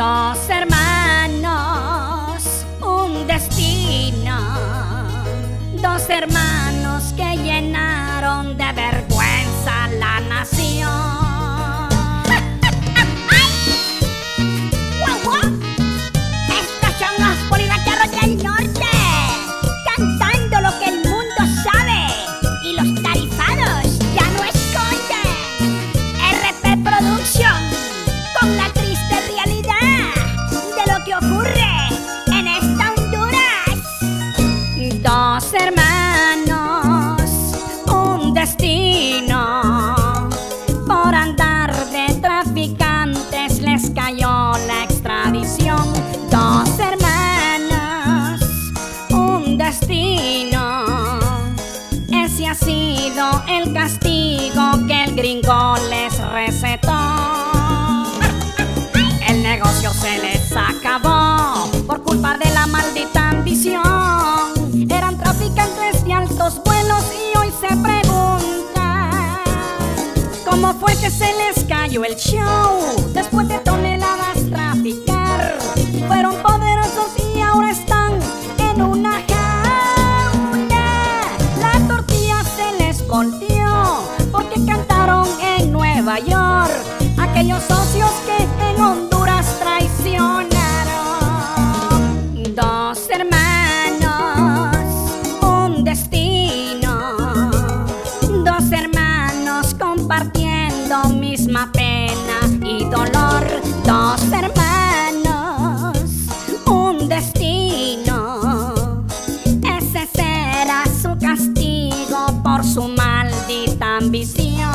Dos hermanos, un destino. Dos hermanos ha sido el castigo que el gringo les recetó. El negocio se les acabó por culpa de la maldita ambición. Eran traficantes de altos vuelos y hoy se preguntan cómo fue que se les cayó el show después de toneladas porque cantaron en Nueva York. Aquellos socios que en Honduras traicionaron. Dos hermanos, un destino. Dos hermanos compartiendo misma pena y dolor. Ambición.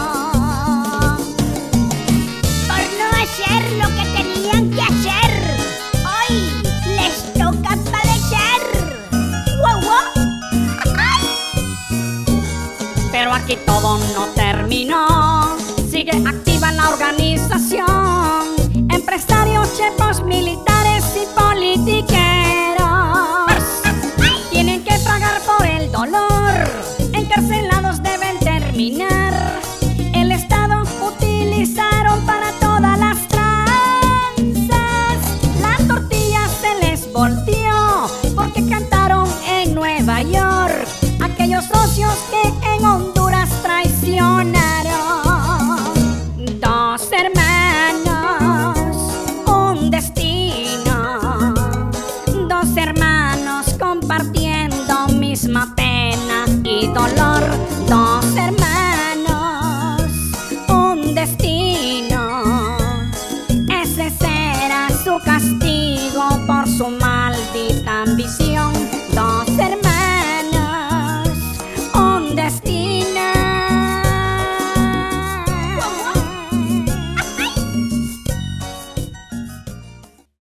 Por no hacer lo que tenían que hacer, hoy les toca padecer. ¡Guau, guau! Pero aquí todo no terminó. Sigue activa la organización. Volteó porque cantaron en Nueva York. Aquellos socios que en Honduras traicionaron. Dos hermanos, un destino. Dos hermanos compartiendo misma pena y dolor. Dos hermanos,